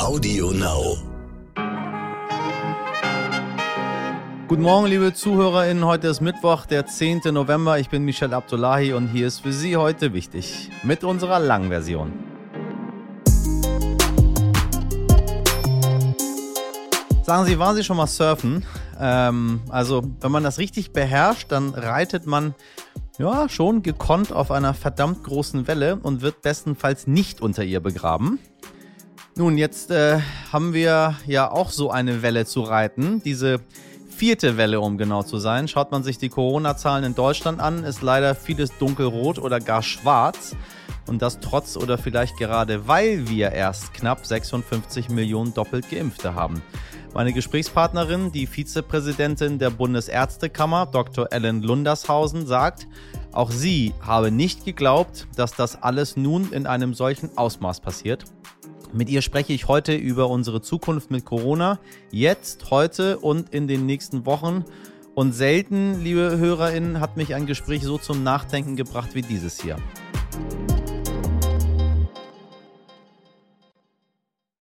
Audio Now. Guten Morgen, liebe ZuhörerInnen. Heute ist Mittwoch, der 10. November. Ich bin Michel Abdullahi und hier ist für Sie heute wichtig mit unserer langen Version. Sagen Sie, waren Sie schon mal surfen? Ähm, also, wenn man das richtig beherrscht, dann reitet man ja schon gekonnt auf einer verdammt großen Welle und wird bestenfalls nicht unter ihr begraben. Nun, jetzt äh, haben wir ja auch so eine Welle zu reiten. Diese vierte Welle, um genau zu sein. Schaut man sich die Corona-Zahlen in Deutschland an, ist leider vieles dunkelrot oder gar schwarz. Und das trotz oder vielleicht gerade weil wir erst knapp 56 Millionen doppelt Geimpfte haben. Meine Gesprächspartnerin, die Vizepräsidentin der Bundesärztekammer, Dr. Ellen Lundershausen, sagt, auch sie habe nicht geglaubt, dass das alles nun in einem solchen Ausmaß passiert. Mit ihr spreche ich heute über unsere Zukunft mit Corona, jetzt, heute und in den nächsten Wochen. Und selten, liebe Hörerinnen, hat mich ein Gespräch so zum Nachdenken gebracht wie dieses hier.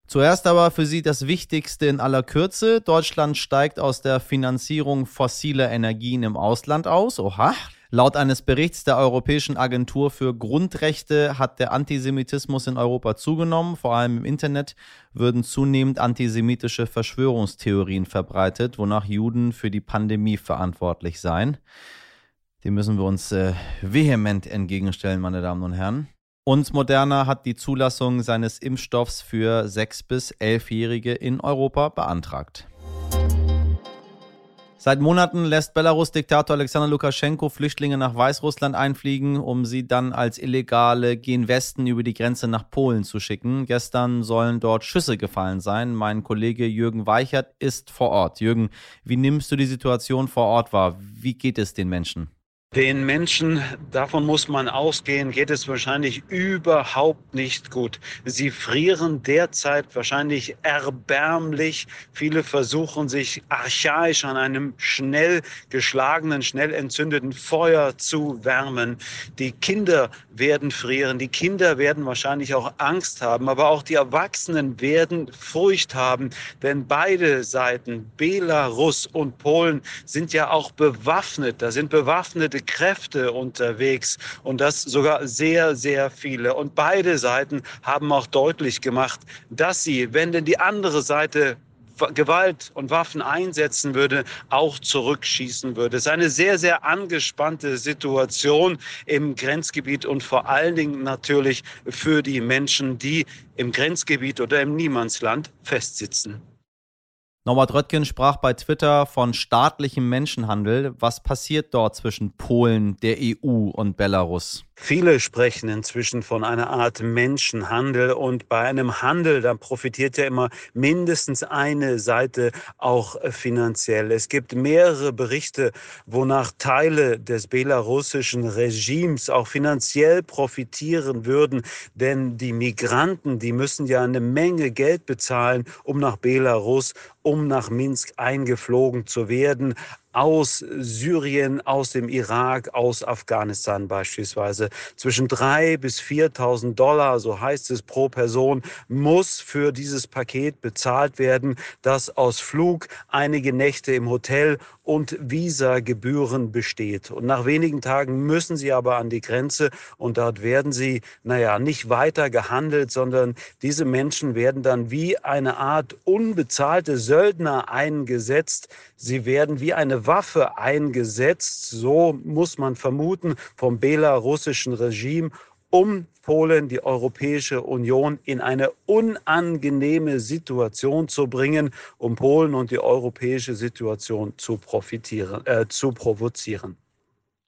Zuerst aber für Sie das Wichtigste in aller Kürze. Deutschland steigt aus der Finanzierung fossiler Energien im Ausland aus. Oha, Laut eines Berichts der Europäischen Agentur für Grundrechte hat der Antisemitismus in Europa zugenommen. Vor allem im Internet würden zunehmend antisemitische Verschwörungstheorien verbreitet, wonach Juden für die Pandemie verantwortlich seien. Dem müssen wir uns äh, vehement entgegenstellen, meine Damen und Herren. Und Moderna hat die Zulassung seines Impfstoffs für 6- bis 11-Jährige in Europa beantragt. Seit Monaten lässt Belarus-Diktator Alexander Lukaschenko Flüchtlinge nach Weißrussland einfliegen, um sie dann als illegale gen Westen über die Grenze nach Polen zu schicken. Gestern sollen dort Schüsse gefallen sein. Mein Kollege Jürgen Weichert ist vor Ort. Jürgen, wie nimmst du die Situation vor Ort wahr? Wie geht es den Menschen? Den Menschen, davon muss man ausgehen, geht es wahrscheinlich überhaupt nicht gut. Sie frieren derzeit wahrscheinlich erbärmlich. Viele versuchen sich archaisch an einem schnell geschlagenen, schnell entzündeten Feuer zu wärmen. Die Kinder werden frieren, die Kinder werden wahrscheinlich auch Angst haben, aber auch die Erwachsenen werden Furcht haben, denn beide Seiten, Belarus und Polen, sind ja auch bewaffnet. Da sind bewaffnete Kräfte unterwegs und das sogar sehr, sehr viele. Und beide Seiten haben auch deutlich gemacht, dass sie, wenn denn die andere Seite Gewalt und Waffen einsetzen würde, auch zurückschießen würde. Es ist eine sehr, sehr angespannte Situation im Grenzgebiet und vor allen Dingen natürlich für die Menschen, die im Grenzgebiet oder im Niemandsland festsitzen. Norbert Röttgen sprach bei Twitter von staatlichem Menschenhandel. Was passiert dort zwischen Polen, der EU und Belarus? Viele sprechen inzwischen von einer Art Menschenhandel und bei einem Handel, da profitiert ja immer mindestens eine Seite auch finanziell. Es gibt mehrere Berichte, wonach Teile des belarussischen Regimes auch finanziell profitieren würden, denn die Migranten, die müssen ja eine Menge Geld bezahlen, um nach Belarus, um nach Minsk eingeflogen zu werden aus Syrien, aus dem Irak, aus Afghanistan beispielsweise. Zwischen 3.000 bis 4.000 Dollar, so heißt es pro Person, muss für dieses Paket bezahlt werden, das aus Flug, einige Nächte im Hotel und Visagebühren besteht. Und nach wenigen Tagen müssen sie aber an die Grenze und dort werden sie, naja, nicht weiter gehandelt, sondern diese Menschen werden dann wie eine Art unbezahlte Söldner eingesetzt. Sie werden wie eine Waffe eingesetzt, so muss man vermuten, vom belarussischen Regime um Polen, die Europäische Union in eine unangenehme Situation zu bringen, um Polen und die europäische Situation zu profitieren, äh, zu provozieren.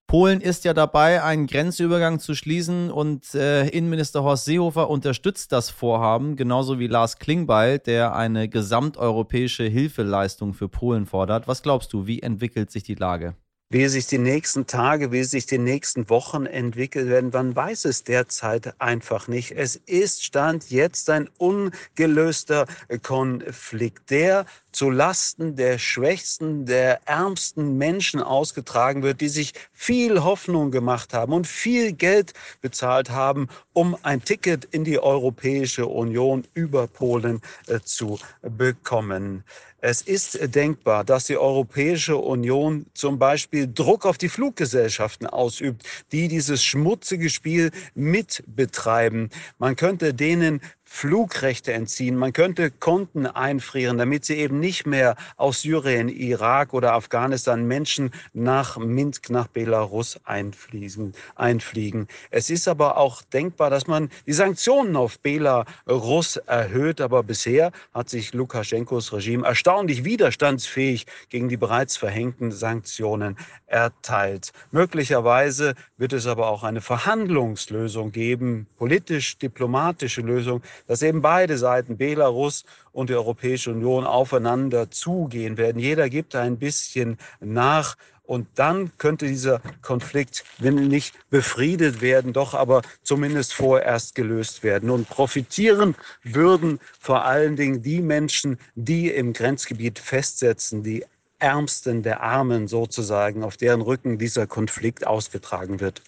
Polen ist ja dabei, einen Grenzübergang zu schließen und äh, Innenminister Horst Seehofer unterstützt das Vorhaben, genauso wie Lars Klingbeil, der eine gesamteuropäische Hilfeleistung für Polen fordert. Was glaubst du, wie entwickelt sich die Lage? Wie sich die nächsten Tage, wie sich die nächsten Wochen entwickeln werden. Man weiß es derzeit einfach nicht. Es ist Stand jetzt ein ungelöster Konflikt, der zu Lasten der schwächsten, der ärmsten Menschen ausgetragen wird, die sich viel Hoffnung gemacht haben und viel Geld bezahlt haben, um ein Ticket in die Europäische Union über Polen äh, zu bekommen. Es ist denkbar, dass die Europäische Union zum Beispiel Druck auf die Fluggesellschaften ausübt, die dieses schmutzige Spiel mitbetreiben. Man könnte denen Flugrechte entziehen. Man könnte Konten einfrieren, damit sie eben nicht mehr aus Syrien, Irak oder Afghanistan Menschen nach Minsk, nach Belarus einfliegen. einfliegen. Es ist aber auch denkbar, dass man die Sanktionen auf Belarus erhöht. Aber bisher hat sich Lukaschenkos Regime erstaunlich widerstandsfähig gegen die bereits verhängten Sanktionen erteilt. Möglicherweise wird es aber auch eine Verhandlungslösung geben, politisch-diplomatische Lösung, dass eben beide Seiten, Belarus und die Europäische Union, aufeinander zugehen werden. Jeder gibt ein bisschen nach. Und dann könnte dieser Konflikt, wenn nicht befriedet werden, doch aber zumindest vorerst gelöst werden. Und profitieren würden vor allen Dingen die Menschen, die im Grenzgebiet festsetzen, die Ärmsten der Armen sozusagen, auf deren Rücken dieser Konflikt ausgetragen wird.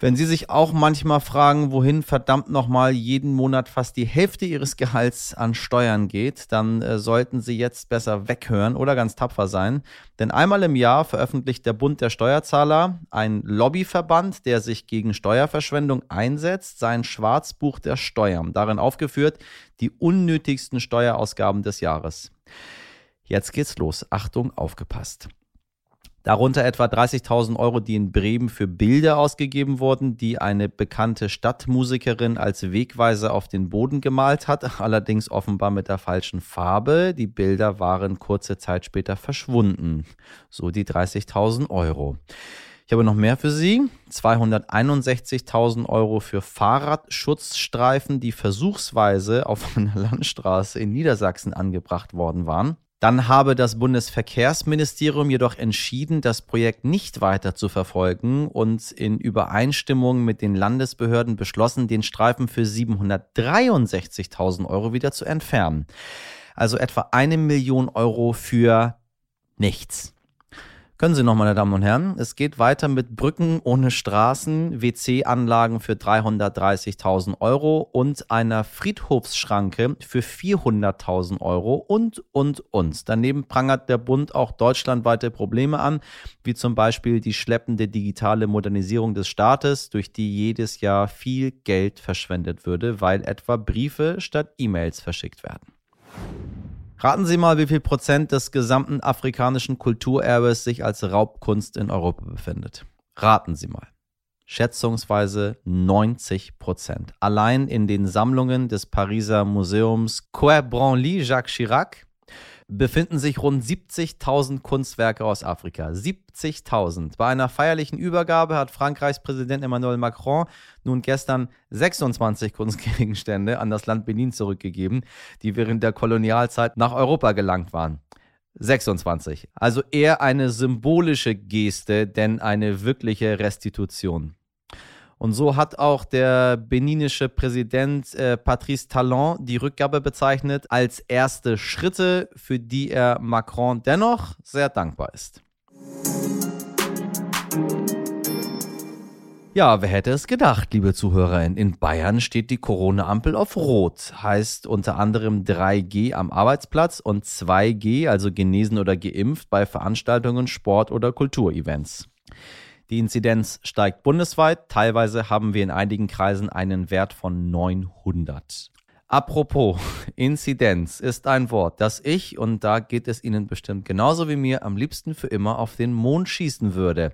Wenn Sie sich auch manchmal fragen, wohin verdammt nochmal jeden Monat fast die Hälfte Ihres Gehalts an Steuern geht, dann äh, sollten Sie jetzt besser weghören oder ganz tapfer sein. Denn einmal im Jahr veröffentlicht der Bund der Steuerzahler, ein Lobbyverband, der sich gegen Steuerverschwendung einsetzt, sein Schwarzbuch der Steuern. Darin aufgeführt die unnötigsten Steuerausgaben des Jahres. Jetzt geht's los. Achtung, aufgepasst. Darunter etwa 30.000 Euro, die in Bremen für Bilder ausgegeben wurden, die eine bekannte Stadtmusikerin als Wegweise auf den Boden gemalt hat, allerdings offenbar mit der falschen Farbe. Die Bilder waren kurze Zeit später verschwunden. So die 30.000 Euro. Ich habe noch mehr für Sie. 261.000 Euro für Fahrradschutzstreifen, die versuchsweise auf einer Landstraße in Niedersachsen angebracht worden waren. Dann habe das Bundesverkehrsministerium jedoch entschieden, das Projekt nicht weiter zu verfolgen und in Übereinstimmung mit den Landesbehörden beschlossen, den Streifen für 763.000 Euro wieder zu entfernen. Also etwa eine Million Euro für nichts. Können Sie noch, meine Damen und Herren. Es geht weiter mit Brücken ohne Straßen, WC-Anlagen für 330.000 Euro und einer Friedhofsschranke für 400.000 Euro und, und, und. Daneben prangert der Bund auch deutschlandweite Probleme an, wie zum Beispiel die schleppende digitale Modernisierung des Staates, durch die jedes Jahr viel Geld verschwendet würde, weil etwa Briefe statt E-Mails verschickt werden. Raten Sie mal, wie viel Prozent des gesamten afrikanischen Kulturerbes sich als Raubkunst in Europa befindet. Raten Sie mal. Schätzungsweise 90 Prozent. Allein in den Sammlungen des Pariser Museums Quai Branly Jacques Chirac befinden sich rund 70.000 Kunstwerke aus Afrika. 70.000. Bei einer feierlichen Übergabe hat Frankreichs Präsident Emmanuel Macron nun gestern 26 Kunstgegenstände an das Land Benin zurückgegeben, die während der Kolonialzeit nach Europa gelangt waren. 26. Also eher eine symbolische Geste, denn eine wirkliche Restitution. Und so hat auch der beninische Präsident äh, Patrice Talon die Rückgabe bezeichnet als erste Schritte, für die er Macron dennoch sehr dankbar ist. Ja, wer hätte es gedacht, liebe ZuhörerInnen? In Bayern steht die Corona-Ampel auf Rot. Heißt unter anderem 3G am Arbeitsplatz und 2G, also genesen oder geimpft, bei Veranstaltungen, Sport- oder Kulturevents. Die Inzidenz steigt bundesweit. Teilweise haben wir in einigen Kreisen einen Wert von 900. Apropos, Inzidenz ist ein Wort, das ich, und da geht es Ihnen bestimmt genauso wie mir, am liebsten für immer auf den Mond schießen würde.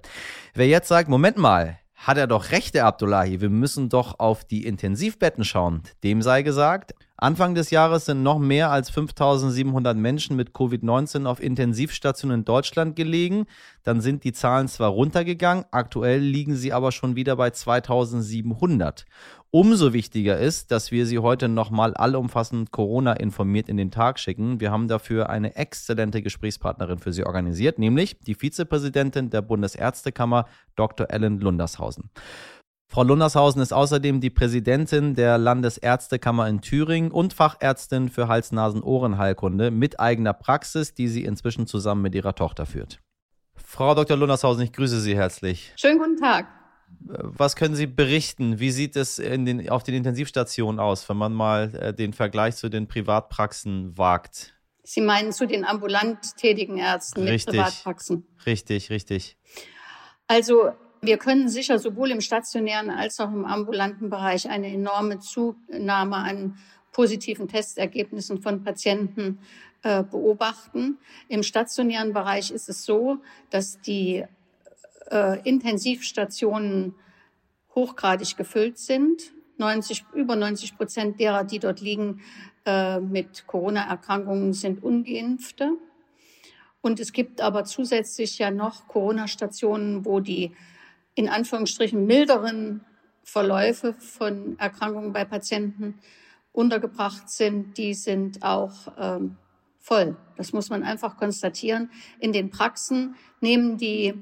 Wer jetzt sagt, Moment mal, hat er doch recht, der Abdullahi. Wir müssen doch auf die Intensivbetten schauen. Dem sei gesagt, Anfang des Jahres sind noch mehr als 5700 Menschen mit Covid-19 auf Intensivstationen in Deutschland gelegen. Dann sind die Zahlen zwar runtergegangen, aktuell liegen sie aber schon wieder bei 2700. Umso wichtiger ist, dass wir Sie heute nochmal allumfassend Corona informiert in den Tag schicken. Wir haben dafür eine exzellente Gesprächspartnerin für Sie organisiert, nämlich die Vizepräsidentin der Bundesärztekammer, Dr. Ellen Lundershausen. Frau Lundershausen ist außerdem die Präsidentin der Landesärztekammer in Thüringen und Fachärztin für Hals-Nasen-Ohrenheilkunde mit eigener Praxis, die sie inzwischen zusammen mit ihrer Tochter führt. Frau Dr. Lundershausen, ich grüße Sie herzlich. Schönen guten Tag. Was können Sie berichten? Wie sieht es den, auf den Intensivstationen aus, wenn man mal äh, den Vergleich zu den Privatpraxen wagt? Sie meinen zu den ambulant tätigen Ärzten richtig, mit Privatpraxen? Richtig, richtig. Also wir können sicher sowohl im stationären als auch im ambulanten Bereich eine enorme Zunahme an positiven Testergebnissen von Patienten äh, beobachten. Im stationären Bereich ist es so, dass die äh, Intensivstationen hochgradig gefüllt sind. 90, über 90 Prozent derer, die dort liegen äh, mit Corona-Erkrankungen, sind ungeimpfte. Und es gibt aber zusätzlich ja noch Corona-Stationen, wo die in Anführungsstrichen milderen Verläufe von Erkrankungen bei Patienten untergebracht sind. Die sind auch ähm, voll. Das muss man einfach konstatieren. In den Praxen nehmen die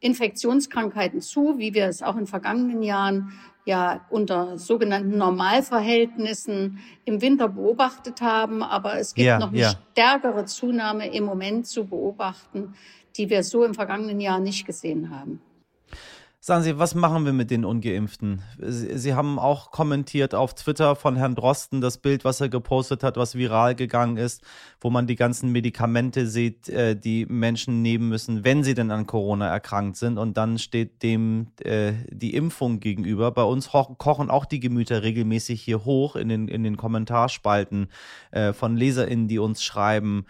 Infektionskrankheiten zu, wie wir es auch in vergangenen Jahren ja unter sogenannten Normalverhältnissen im Winter beobachtet haben. Aber es gibt ja, noch eine ja. stärkere Zunahme im Moment zu beobachten, die wir so im vergangenen Jahr nicht gesehen haben. Sagen Sie, was machen wir mit den Ungeimpften? Sie, haben auch kommentiert auf Twitter von Herrn Drosten das Bild, was er gepostet hat, was viral gegangen ist, wo man die ganzen Medikamente sieht, äh, die Menschen nehmen müssen, wenn sie denn an Corona erkrankt sind. Und dann steht dem äh, die Impfung gegenüber. Bei uns kochen auch die Gemüter regelmäßig hier hoch in den, in den Kommentarspalten äh, von LeserInnen, die uns schreiben.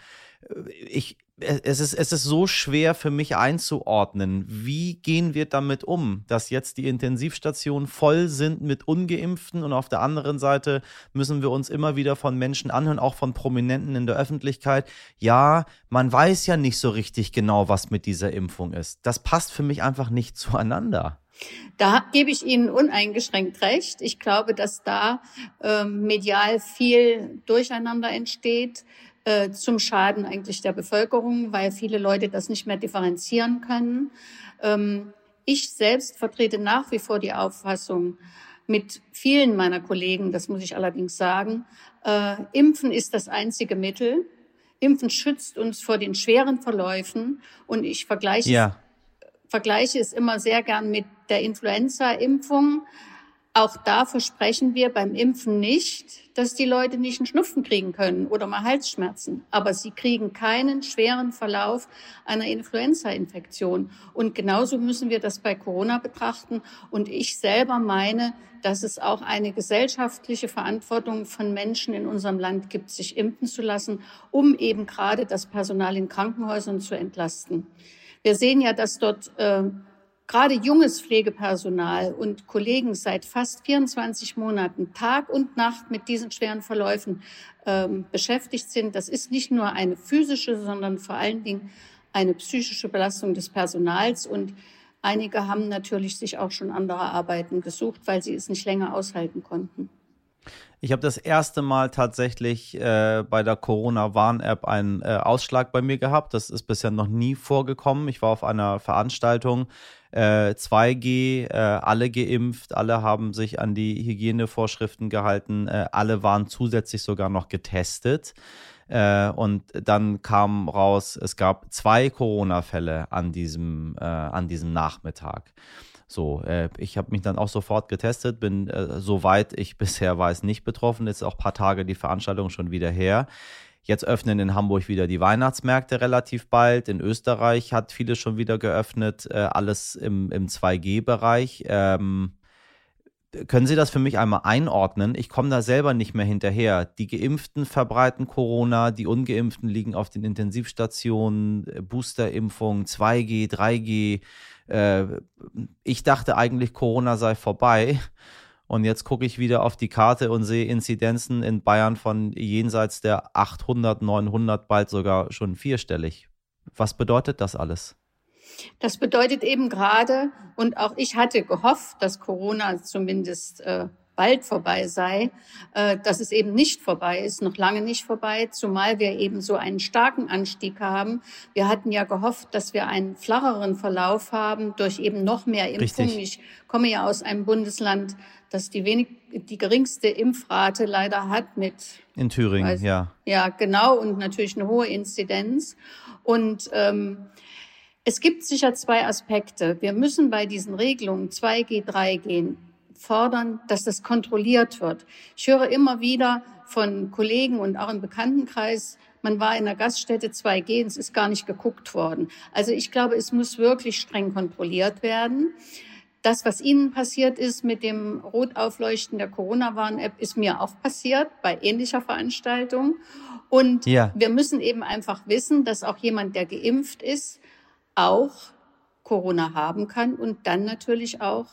Äh, ich, es ist, es ist so schwer für mich einzuordnen. Wie gehen wir damit um, dass jetzt die Intensivstationen voll sind mit Ungeimpften und auf der anderen Seite müssen wir uns immer wieder von Menschen anhören, auch von Prominenten in der Öffentlichkeit. Ja, man weiß ja nicht so richtig genau, was mit dieser Impfung ist. Das passt für mich einfach nicht zueinander. Da gebe ich Ihnen uneingeschränkt recht. Ich glaube, dass da äh, medial viel Durcheinander entsteht äh, zum Schaden eigentlich der Bevölkerung, weil viele Leute das nicht mehr differenzieren können. Ähm, ich selbst vertrete nach wie vor die Auffassung, mit vielen meiner Kollegen, das muss ich allerdings sagen, äh, Impfen ist das einzige Mittel. Impfen schützt uns vor den schweren Verläufen und ich vergleiche, ja. vergleiche es immer sehr gern mit der Influenza-Impfung. Auch da versprechen wir beim Impfen nicht, dass die Leute nicht einen Schnupfen kriegen können oder mal Halsschmerzen. Aber sie kriegen keinen schweren Verlauf einer Influenza-Infektion. Und genauso müssen wir das bei Corona betrachten. Und ich selber meine, dass es auch eine gesellschaftliche Verantwortung von Menschen in unserem Land gibt, sich impfen zu lassen, um eben gerade das Personal in Krankenhäusern zu entlasten. Wir sehen ja, dass dort äh, gerade junges Pflegepersonal und Kollegen seit fast 24 Monaten Tag und Nacht mit diesen schweren Verläufen ähm, beschäftigt sind. Das ist nicht nur eine physische, sondern vor allen Dingen eine psychische Belastung des Personals. Und einige haben natürlich sich auch schon andere Arbeiten gesucht, weil sie es nicht länger aushalten konnten. Ich habe das erste Mal tatsächlich äh, bei der Corona-Warn-App einen äh, Ausschlag bei mir gehabt. Das ist bisher noch nie vorgekommen. Ich war auf einer Veranstaltung, äh, 2G, äh, alle geimpft, alle haben sich an die Hygienevorschriften gehalten, äh, alle waren zusätzlich sogar noch getestet. Äh, und dann kam raus, es gab zwei Corona-Fälle an diesem, äh, an diesem Nachmittag. So, äh, ich habe mich dann auch sofort getestet, bin äh, soweit ich bisher weiß nicht betroffen. Jetzt auch ein paar Tage die Veranstaltung schon wieder her. Jetzt öffnen in Hamburg wieder die Weihnachtsmärkte relativ bald. In Österreich hat vieles schon wieder geöffnet, äh, alles im, im 2G-Bereich. Ähm, können Sie das für mich einmal einordnen? Ich komme da selber nicht mehr hinterher. Die Geimpften verbreiten Corona, die Ungeimpften liegen auf den Intensivstationen, äh, Boosterimpfung, 2G, 3G. Äh, ich dachte eigentlich, Corona sei vorbei. Und jetzt gucke ich wieder auf die Karte und sehe Inzidenzen in Bayern von jenseits der 800, 900, bald sogar schon vierstellig. Was bedeutet das alles? Das bedeutet eben gerade, und auch ich hatte gehofft, dass Corona zumindest äh, bald vorbei sei, äh, dass es eben nicht vorbei ist, noch lange nicht vorbei, zumal wir eben so einen starken Anstieg haben. Wir hatten ja gehofft, dass wir einen flacheren Verlauf haben durch eben noch mehr Impfungen. Ich komme ja aus einem Bundesland, das die wenig, die geringste Impfrate leider hat mit in Thüringen, weiß, ja. Ja, genau und natürlich eine hohe Inzidenz und ähm, es gibt sicher zwei Aspekte. Wir müssen bei diesen Regelungen 2G, 3G fordern, dass das kontrolliert wird. Ich höre immer wieder von Kollegen und auch im Bekanntenkreis, man war in der Gaststätte 2G und es ist gar nicht geguckt worden. Also ich glaube, es muss wirklich streng kontrolliert werden. Das, was Ihnen passiert ist mit dem Rotaufleuchten der Corona-Warn-App, ist mir auch passiert bei ähnlicher Veranstaltung. Und ja. wir müssen eben einfach wissen, dass auch jemand, der geimpft ist, auch Corona haben kann und dann natürlich auch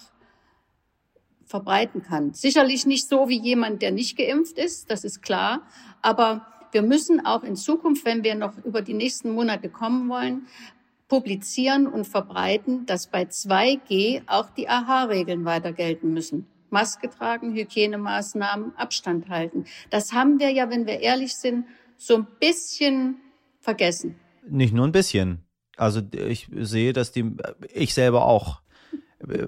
verbreiten kann. Sicherlich nicht so wie jemand, der nicht geimpft ist, das ist klar. Aber wir müssen auch in Zukunft, wenn wir noch über die nächsten Monate kommen wollen, publizieren und verbreiten, dass bei 2G auch die AHA-Regeln weiter gelten müssen. Maske tragen, Hygienemaßnahmen, Abstand halten. Das haben wir ja, wenn wir ehrlich sind, so ein bisschen vergessen. Nicht nur ein bisschen. Also ich sehe, dass die, ich selber auch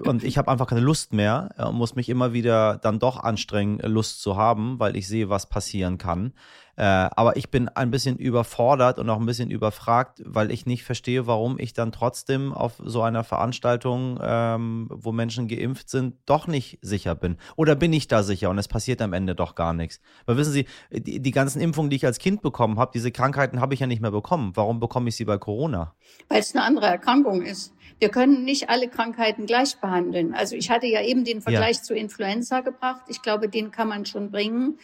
und ich habe einfach keine Lust mehr und muss mich immer wieder dann doch anstrengen, Lust zu haben, weil ich sehe, was passieren kann. Äh, aber ich bin ein bisschen überfordert und auch ein bisschen überfragt, weil ich nicht verstehe, warum ich dann trotzdem auf so einer Veranstaltung, ähm, wo Menschen geimpft sind, doch nicht sicher bin. Oder bin ich da sicher und es passiert am Ende doch gar nichts? Weil wissen Sie, die, die ganzen Impfungen, die ich als Kind bekommen habe, diese Krankheiten habe ich ja nicht mehr bekommen. Warum bekomme ich sie bei Corona? Weil es eine andere Erkrankung ist. Wir können nicht alle Krankheiten gleich behandeln. Also ich hatte ja eben den Vergleich ja. zu Influenza gebracht. Ich glaube, den kann man schon bringen.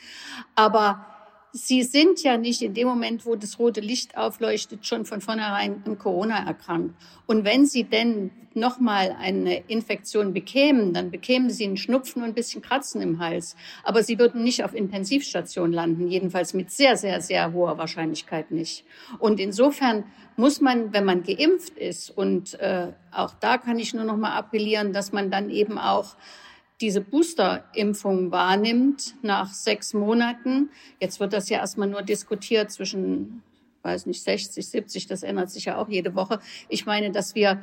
Aber Sie sind ja nicht in dem Moment, wo das rote Licht aufleuchtet, schon von vornherein an Corona erkrankt. Und wenn Sie denn nochmal eine Infektion bekämen, dann bekämen Sie einen Schnupfen und ein bisschen Kratzen im Hals. Aber Sie würden nicht auf Intensivstation landen, jedenfalls mit sehr, sehr, sehr hoher Wahrscheinlichkeit nicht. Und insofern muss man, wenn man geimpft ist, und äh, auch da kann ich nur noch mal appellieren, dass man dann eben auch diese Boosterimpfung wahrnimmt nach sechs Monaten. Jetzt wird das ja erstmal nur diskutiert zwischen, weiß nicht, 60, 70, das ändert sich ja auch jede Woche. Ich meine, dass wir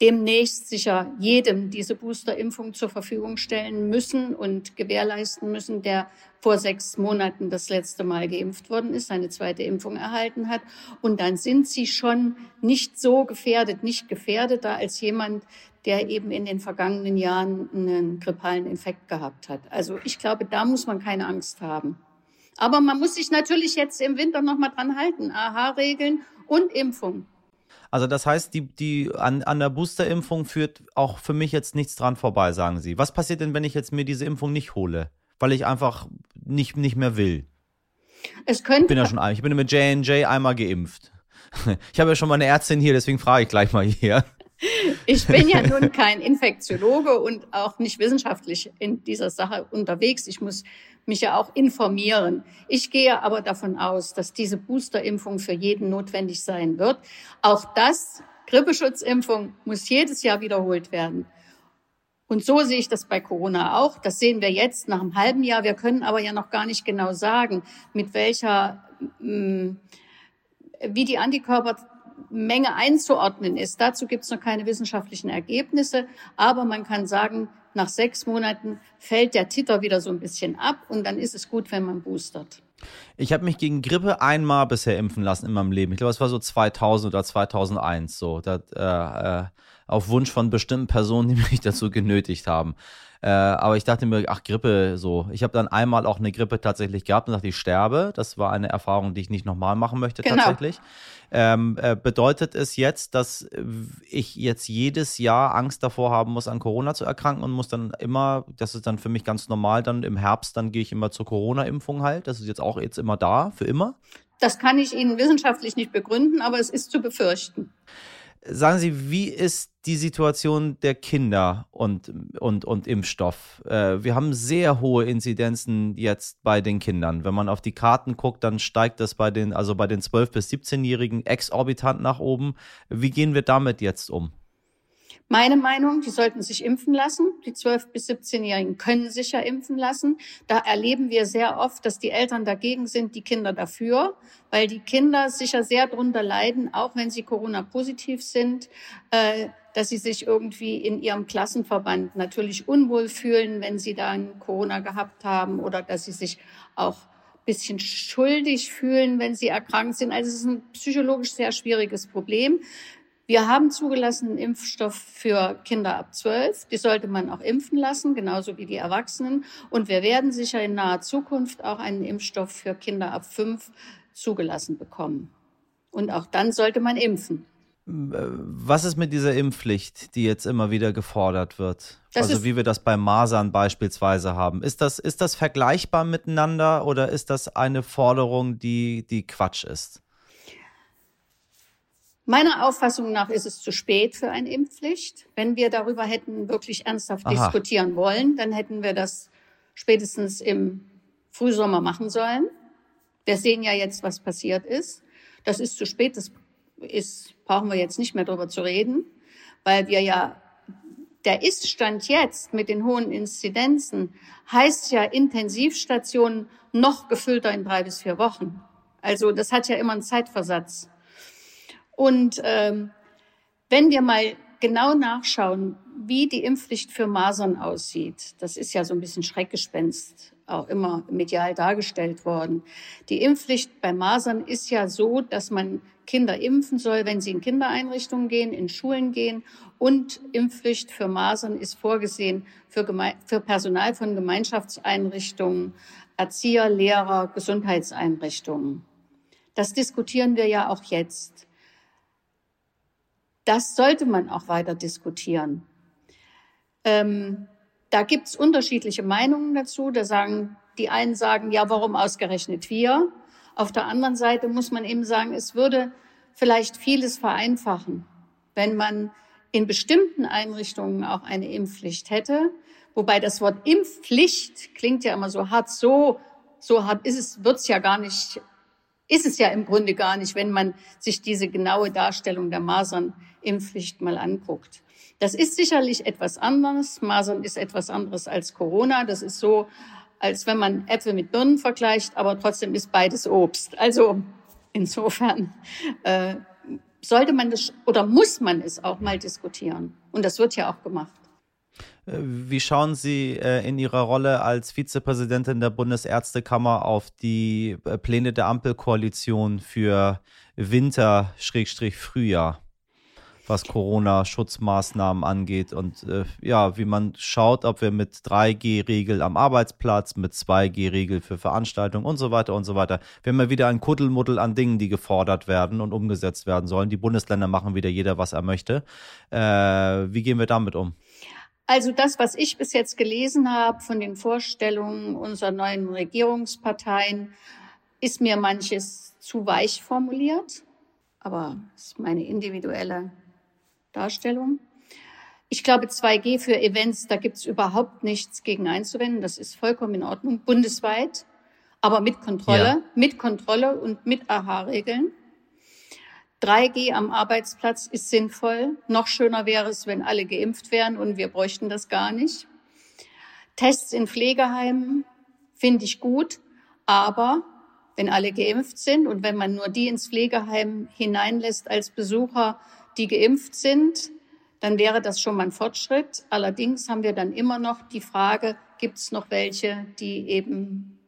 demnächst sicher jedem diese Boosterimpfung zur Verfügung stellen müssen und gewährleisten müssen, der vor sechs Monaten das letzte Mal geimpft worden ist, seine zweite Impfung erhalten hat. Und dann sind sie schon nicht so gefährdet, nicht gefährdeter als jemand, der eben in den vergangenen Jahren einen grippalen Infekt gehabt hat. Also ich glaube, da muss man keine Angst haben. Aber man muss sich natürlich jetzt im Winter noch mal dran halten. AHA-Regeln und Impfung. Also das heißt, die, die an, an der Boosterimpfung führt auch für mich jetzt nichts dran vorbei, sagen Sie. Was passiert denn, wenn ich jetzt mir diese Impfung nicht hole? Weil ich einfach nicht, nicht mehr will. Es könnte. Ich bin ja schon, ich bin mit J&J einmal geimpft. Ich habe ja schon mal eine Ärztin hier, deswegen frage ich gleich mal hier. Ich bin ja nun kein Infektiologe und auch nicht wissenschaftlich in dieser Sache unterwegs. Ich muss mich ja auch informieren. Ich gehe aber davon aus, dass diese Boosterimpfung für jeden notwendig sein wird. Auch das, Grippeschutzimpfung, muss jedes Jahr wiederholt werden. Und so sehe ich das bei Corona auch. Das sehen wir jetzt nach einem halben Jahr. Wir können aber ja noch gar nicht genau sagen, mit welcher, mm, wie die Antikörper Menge einzuordnen ist. Dazu gibt es noch keine wissenschaftlichen Ergebnisse, aber man kann sagen, nach sechs Monaten fällt der Titter wieder so ein bisschen ab und dann ist es gut, wenn man boostert. Ich habe mich gegen Grippe einmal bisher impfen lassen in meinem Leben. Ich glaube, es war so 2000 oder 2001 so. Das, äh, äh, auf Wunsch von bestimmten Personen, die mich dazu genötigt haben. Äh, aber ich dachte mir, ach, Grippe, so. Ich habe dann einmal auch eine Grippe tatsächlich gehabt und dachte, ich sterbe. Das war eine Erfahrung, die ich nicht nochmal machen möchte, genau. tatsächlich. Ähm, äh, bedeutet es jetzt, dass ich jetzt jedes Jahr Angst davor haben muss, an Corona zu erkranken und muss dann immer, das ist dann für mich ganz normal, dann im Herbst, dann gehe ich immer zur Corona-Impfung halt. Das ist jetzt auch jetzt immer da, für immer? Das kann ich Ihnen wissenschaftlich nicht begründen, aber es ist zu befürchten. Sagen Sie, wie ist die Situation der Kinder und, und, und Impfstoff? Äh, wir haben sehr hohe Inzidenzen jetzt bei den Kindern. Wenn man auf die Karten guckt, dann steigt das bei den, also bei den 12- bis 17-Jährigen exorbitant nach oben. Wie gehen wir damit jetzt um? Meine Meinung, die sollten sich impfen lassen. Die 12- bis 17-Jährigen können sich ja impfen lassen. Da erleben wir sehr oft, dass die Eltern dagegen sind, die Kinder dafür, weil die Kinder sicher sehr drunter leiden, auch wenn sie Corona-positiv sind, äh, dass sie sich irgendwie in ihrem Klassenverband natürlich unwohl fühlen, wenn sie dann Corona gehabt haben oder dass sie sich auch bisschen schuldig fühlen, wenn sie erkrankt sind. Also es ist ein psychologisch sehr schwieriges Problem. Wir haben zugelassenen Impfstoff für Kinder ab 12. Die sollte man auch impfen lassen, genauso wie die Erwachsenen. Und wir werden sicher in naher Zukunft auch einen Impfstoff für Kinder ab 5 zugelassen bekommen. Und auch dann sollte man impfen. Was ist mit dieser Impfpflicht, die jetzt immer wieder gefordert wird? Das also wie wir das bei Masern beispielsweise haben. Ist das, ist das vergleichbar miteinander oder ist das eine Forderung, die, die Quatsch ist? Meiner Auffassung nach ist es zu spät für eine Impfpflicht. Wenn wir darüber hätten wirklich ernsthaft Aha. diskutieren wollen, dann hätten wir das spätestens im Frühsommer machen sollen. Wir sehen ja jetzt, was passiert ist. Das ist zu spät, das ist, brauchen wir jetzt nicht mehr darüber zu reden, weil wir ja, der Iststand jetzt mit den hohen Inzidenzen heißt ja Intensivstationen noch gefüllter in drei bis vier Wochen. Also das hat ja immer einen Zeitversatz. Und ähm, wenn wir mal genau nachschauen, wie die Impfpflicht für Masern aussieht, das ist ja so ein bisschen Schreckgespenst auch immer medial dargestellt worden. Die Impfpflicht bei Masern ist ja so, dass man Kinder impfen soll, wenn sie in Kindereinrichtungen gehen, in Schulen gehen. Und Impfpflicht für Masern ist vorgesehen für, Geme für Personal von Gemeinschaftseinrichtungen, Erzieher, Lehrer, Gesundheitseinrichtungen. Das diskutieren wir ja auch jetzt das sollte man auch weiter diskutieren. Ähm, da gibt es unterschiedliche Meinungen dazu. Da sagen die einen sagen, ja, warum ausgerechnet wir? Auf der anderen Seite muss man eben sagen, es würde vielleicht vieles vereinfachen, wenn man in bestimmten Einrichtungen auch eine Impfpflicht hätte. Wobei das Wort Impfpflicht klingt ja immer so hart, so, so hart ist es, wird es ja gar nicht ist es ja im Grunde gar nicht, wenn man sich diese genaue Darstellung der Masernimpfpflicht mal anguckt. Das ist sicherlich etwas anderes. Masern ist etwas anderes als Corona. Das ist so, als wenn man Äpfel mit Birnen vergleicht, aber trotzdem ist beides Obst. Also insofern äh, sollte man das oder muss man es auch mal diskutieren. Und das wird ja auch gemacht. Wie schauen Sie äh, in Ihrer Rolle als Vizepräsidentin der Bundesärztekammer auf die äh, Pläne der Ampelkoalition für Winter-Frühjahr, was Corona-Schutzmaßnahmen angeht und äh, ja, wie man schaut, ob wir mit 3G-Regel am Arbeitsplatz, mit 2G-Regel für Veranstaltungen und so weiter und so weiter. Wir haben ja wieder ein Kuddelmuddel an Dingen, die gefordert werden und umgesetzt werden sollen. Die Bundesländer machen wieder jeder, was er möchte. Äh, wie gehen wir damit um? Also das, was ich bis jetzt gelesen habe von den Vorstellungen unserer neuen Regierungsparteien, ist mir manches zu weich formuliert, aber das ist meine individuelle Darstellung. Ich glaube, 2G für Events, da gibt es überhaupt nichts gegen einzuwenden. Das ist vollkommen in Ordnung, bundesweit, aber mit Kontrolle, ja. mit Kontrolle und mit AHA-Regeln. 3G am Arbeitsplatz ist sinnvoll. Noch schöner wäre es, wenn alle geimpft wären und wir bräuchten das gar nicht. Tests in Pflegeheimen finde ich gut, aber wenn alle geimpft sind und wenn man nur die ins Pflegeheim hineinlässt als Besucher, die geimpft sind, dann wäre das schon mal ein Fortschritt. Allerdings haben wir dann immer noch die Frage, gibt es noch welche, die eben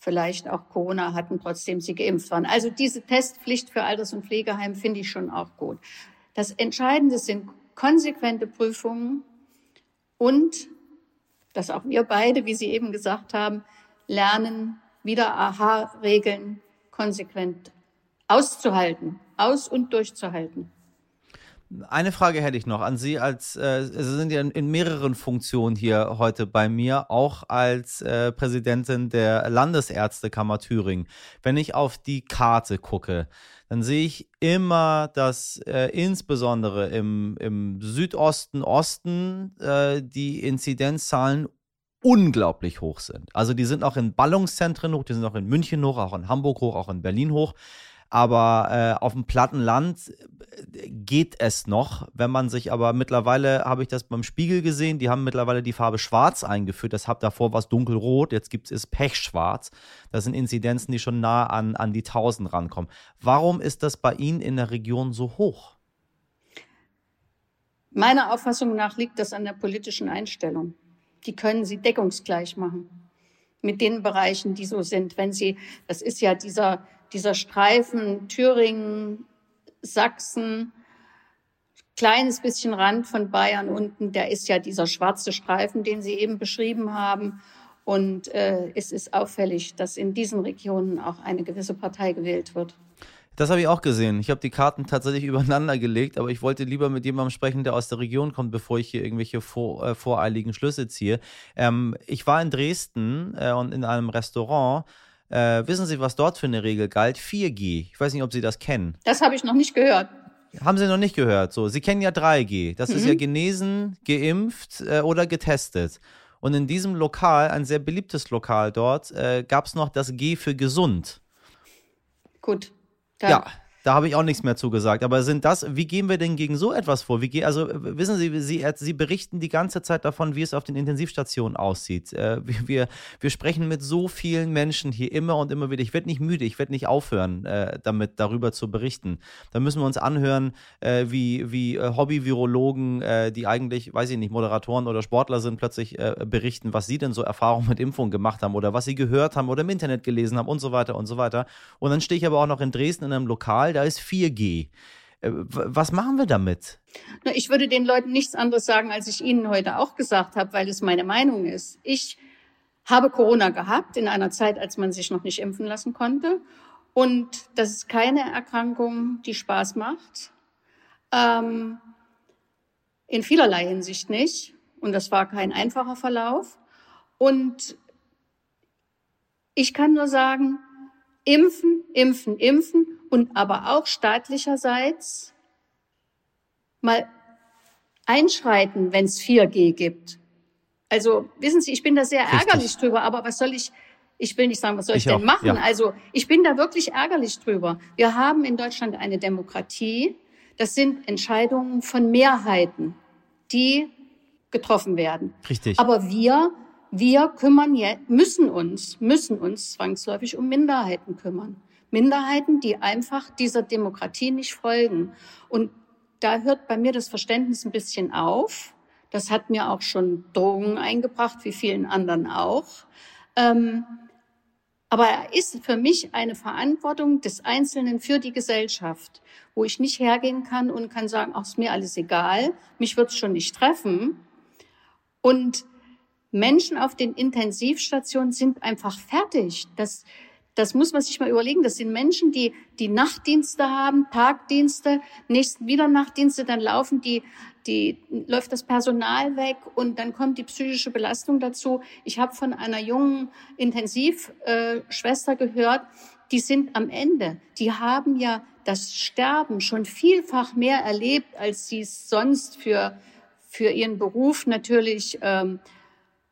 vielleicht auch Corona hatten, trotzdem sie geimpft waren. Also diese Testpflicht für Alters- und Pflegeheim finde ich schon auch gut. Das Entscheidende sind konsequente Prüfungen und, dass auch wir beide, wie Sie eben gesagt haben, lernen, wieder Aha-Regeln konsequent auszuhalten, aus- und durchzuhalten. Eine Frage hätte ich noch an Sie als, äh, Sie sind ja in, mehreren Funktionen hier heute bei mir, auch als äh, Präsidentin der Landesärztekammer Thüringen. Wenn ich auf die Karte gucke, dann sehe ich immer, dass äh, insbesondere im, im Südosten, Osten äh, die Inzidenzzahlen unglaublich hoch sind. Also die sind auch in Ballungszentren hoch, die sind auch in München hoch, auch in Hamburg hoch, auch in Berlin hoch. Aber äh, auf dem platten Land äh, geht es noch. Wenn man sich aber mittlerweile, habe ich das beim Spiegel gesehen, die haben mittlerweile die Farbe schwarz eingeführt. Das hat davor was dunkelrot, jetzt gibt es pechschwarz. Das sind Inzidenzen, die schon nah an, an die 1000 rankommen. Warum ist das bei Ihnen in der Region so hoch? Meiner Auffassung nach liegt das an der politischen Einstellung. Die können Sie deckungsgleich machen mit den Bereichen, die so sind. Wenn Sie, das ist ja dieser, dieser Streifen Thüringen, Sachsen, kleines bisschen Rand von Bayern unten, der ist ja dieser schwarze Streifen, den Sie eben beschrieben haben. Und äh, es ist auffällig, dass in diesen Regionen auch eine gewisse Partei gewählt wird. Das habe ich auch gesehen. Ich habe die Karten tatsächlich übereinander gelegt, aber ich wollte lieber mit jemandem sprechen, der aus der Region kommt, bevor ich hier irgendwelche vor, äh, voreiligen Schlüsse ziehe. Ähm, ich war in Dresden äh, und in einem Restaurant. Äh, wissen Sie, was dort für eine Regel galt? 4G. Ich weiß nicht, ob Sie das kennen. Das habe ich noch nicht gehört. Haben Sie noch nicht gehört. So, Sie kennen ja 3G. Das mhm. ist ja mhm. genesen, geimpft äh, oder getestet. Und in diesem Lokal, ein sehr beliebtes Lokal dort, äh, gab es noch das G für gesund. Gut. Dann ja, da habe ich auch nichts mehr zugesagt. Aber sind das, wie gehen wir denn gegen so etwas vor? Wie, also wissen Sie, Sie, Sie berichten die ganze Zeit davon, wie es auf den Intensivstationen aussieht. Äh, wir, wir sprechen mit so vielen Menschen hier immer und immer wieder. Ich werde nicht müde, ich werde nicht aufhören, äh, damit darüber zu berichten. Da müssen wir uns anhören, äh, wie, wie Hobby-Virologen, die eigentlich, weiß ich nicht, Moderatoren oder Sportler sind, plötzlich berichten, was sie denn so Erfahrungen mit Impfungen gemacht haben oder was sie gehört haben oder im Internet gelesen haben und so weiter und so weiter. Und dann stehe ich aber auch noch in Dresden in einem Lokal, da ist 4G. Äh, was machen wir damit? Ich würde den Leuten nichts anderes sagen, als ich Ihnen heute auch gesagt habe, weil es meine Meinung ist. Ich habe Corona gehabt in einer Zeit, als man sich noch nicht impfen lassen konnte. Und das ist keine Erkrankung, die Spaß macht. Ähm, in vielerlei Hinsicht nicht. Und das war kein einfacher Verlauf. Und ich kann nur sagen, impfen, impfen, impfen und aber auch staatlicherseits mal einschreiten, wenn es 4G gibt. Also wissen Sie, ich bin da sehr Richtig. ärgerlich drüber, aber was soll ich, ich will nicht sagen, was soll ich, ich denn auch, machen? Ja. Also ich bin da wirklich ärgerlich drüber. Wir haben in Deutschland eine Demokratie. Das sind Entscheidungen von Mehrheiten, die getroffen werden. Richtig. Aber wir, wir kümmern jetzt, müssen uns, müssen uns zwangsläufig um Minderheiten kümmern. Minderheiten, die einfach dieser Demokratie nicht folgen. Und da hört bei mir das Verständnis ein bisschen auf. Das hat mir auch schon Drohungen eingebracht, wie vielen anderen auch. Ähm, aber er ist für mich eine Verantwortung des Einzelnen für die Gesellschaft, wo ich nicht hergehen kann und kann sagen, ach, ist mir alles egal, mich wird's schon nicht treffen. Und Menschen auf den Intensivstationen sind einfach fertig. Das, das muss man sich mal überlegen. Das sind Menschen, die die Nachtdienste haben, Tagdienste, nächsten wieder Nachtdienste, dann laufen die, die läuft das Personal weg und dann kommt die psychische Belastung dazu. Ich habe von einer jungen Intensivschwester gehört, die sind am Ende. Die haben ja das Sterben schon vielfach mehr erlebt, als sie es sonst für für ihren Beruf natürlich ähm,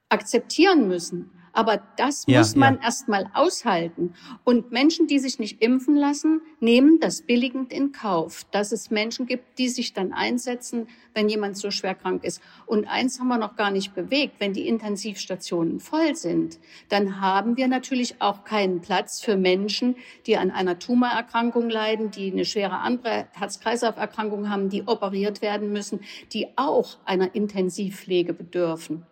akzeptieren müssen. Aber das ja, muss man ja. erst mal aushalten. Und Menschen, die sich nicht impfen lassen, nehmen das billigend in Kauf, dass es Menschen gibt, die sich dann einsetzen, wenn jemand so schwer krank ist. Und eins haben wir noch gar nicht bewegt. Wenn die Intensivstationen voll sind, dann haben wir natürlich auch keinen Platz für Menschen, die an einer Tumorerkrankung leiden, die eine schwere andere Herz-Kreislauf-Erkrankung haben, die operiert werden müssen, die auch einer Intensivpflege bedürfen.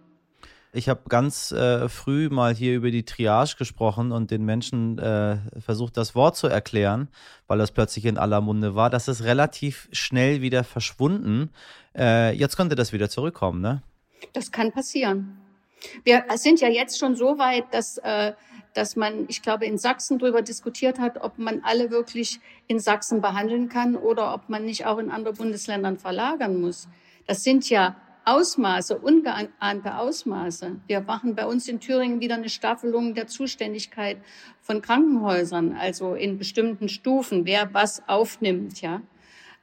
Ich habe ganz äh, früh mal hier über die Triage gesprochen und den Menschen äh, versucht, das Wort zu erklären, weil das plötzlich in aller Munde war. Das ist relativ schnell wieder verschwunden. Äh, jetzt könnte das wieder zurückkommen, ne? Das kann passieren. Wir sind ja jetzt schon so weit, dass, äh, dass man, ich glaube, in Sachsen darüber diskutiert hat, ob man alle wirklich in Sachsen behandeln kann oder ob man nicht auch in andere Bundesländern verlagern muss. Das sind ja Ausmaße, ungeahnte Ausmaße. Wir machen bei uns in Thüringen wieder eine Staffelung der Zuständigkeit von Krankenhäusern, also in bestimmten Stufen, wer was aufnimmt, ja.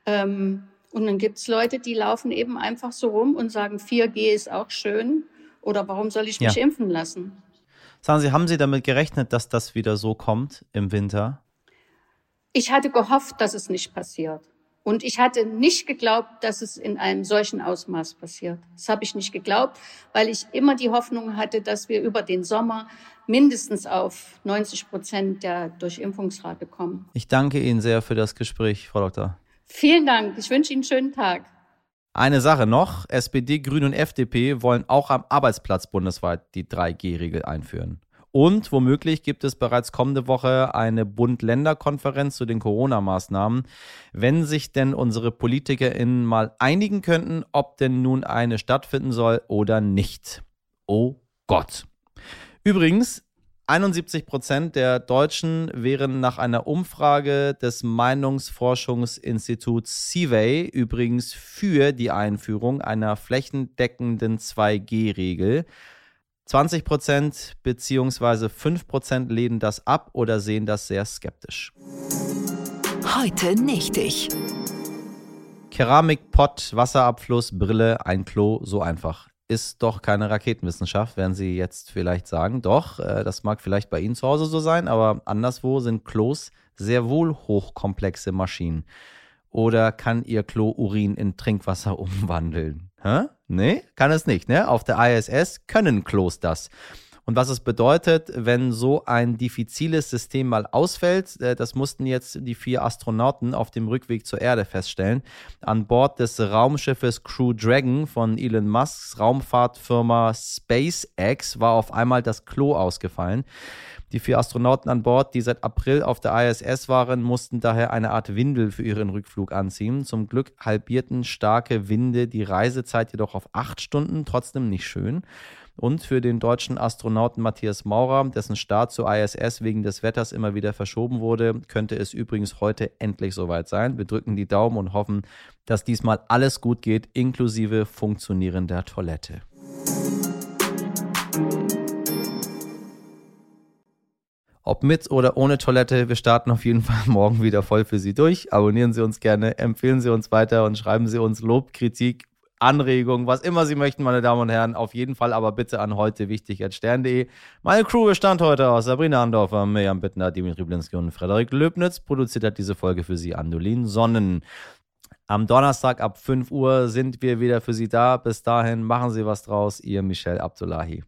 Ähm, und dann gibt's Leute, die laufen eben einfach so rum und sagen, 4G ist auch schön oder warum soll ich mich ja. impfen lassen? Sagen Sie, haben Sie damit gerechnet, dass das wieder so kommt im Winter? Ich hatte gehofft, dass es nicht passiert. Und ich hatte nicht geglaubt, dass es in einem solchen Ausmaß passiert. Das habe ich nicht geglaubt, weil ich immer die Hoffnung hatte, dass wir über den Sommer mindestens auf 90 Prozent der Durchimpfungsrate kommen. Ich danke Ihnen sehr für das Gespräch, Frau Doktor. Vielen Dank. Ich wünsche Ihnen einen schönen Tag. Eine Sache noch, SPD, Grüne und FDP wollen auch am Arbeitsplatz bundesweit die 3G-Regel einführen. Und womöglich gibt es bereits kommende Woche eine Bund-Länder-Konferenz zu den Corona-Maßnahmen, wenn sich denn unsere PolitikerInnen mal einigen könnten, ob denn nun eine stattfinden soll oder nicht. Oh Gott. Übrigens, 71 Prozent der Deutschen wären nach einer Umfrage des Meinungsforschungsinstituts CIVEY übrigens für die Einführung einer flächendeckenden 2G-Regel. 20 Prozent bzw. 5 Prozent lehnen das ab oder sehen das sehr skeptisch. Heute nicht ich. Keramik, Pott, Wasserabfluss, Brille, ein Klo, so einfach. Ist doch keine Raketenwissenschaft, werden Sie jetzt vielleicht sagen. Doch, äh, das mag vielleicht bei Ihnen zu Hause so sein, aber anderswo sind Klos sehr wohl hochkomplexe Maschinen. Oder kann Ihr Klo Urin in Trinkwasser umwandeln? Hä? Nee, kann es nicht. Ne? Auf der ISS können Klos das. Und was es bedeutet, wenn so ein diffiziles System mal ausfällt, äh, das mussten jetzt die vier Astronauten auf dem Rückweg zur Erde feststellen. An Bord des Raumschiffes Crew Dragon von Elon Musks Raumfahrtfirma SpaceX war auf einmal das Klo ausgefallen. Die vier Astronauten an Bord, die seit April auf der ISS waren, mussten daher eine Art Windel für ihren Rückflug anziehen. Zum Glück halbierten starke Winde die Reisezeit jedoch auf acht Stunden, trotzdem nicht schön. Und für den deutschen Astronauten Matthias Maurer, dessen Start zur ISS wegen des Wetters immer wieder verschoben wurde, könnte es übrigens heute endlich soweit sein. Wir drücken die Daumen und hoffen, dass diesmal alles gut geht, inklusive funktionierender Toilette. Ob mit oder ohne Toilette, wir starten auf jeden Fall morgen wieder voll für Sie durch. Abonnieren Sie uns gerne, empfehlen Sie uns weiter und schreiben Sie uns Lob, Kritik, Anregungen, was immer Sie möchten, meine Damen und Herren. Auf jeden Fall aber bitte an heute wichtig at stern.de. Meine Crew bestand heute aus Sabrina Andorfer, Mirjam Bittner, Dimitri Blinski und Frederik Löbnitz. Produziert hat diese Folge für Sie Andolin Sonnen. Am Donnerstag ab 5 Uhr sind wir wieder für Sie da. Bis dahin machen Sie was draus. Ihr Michel Abdullahi.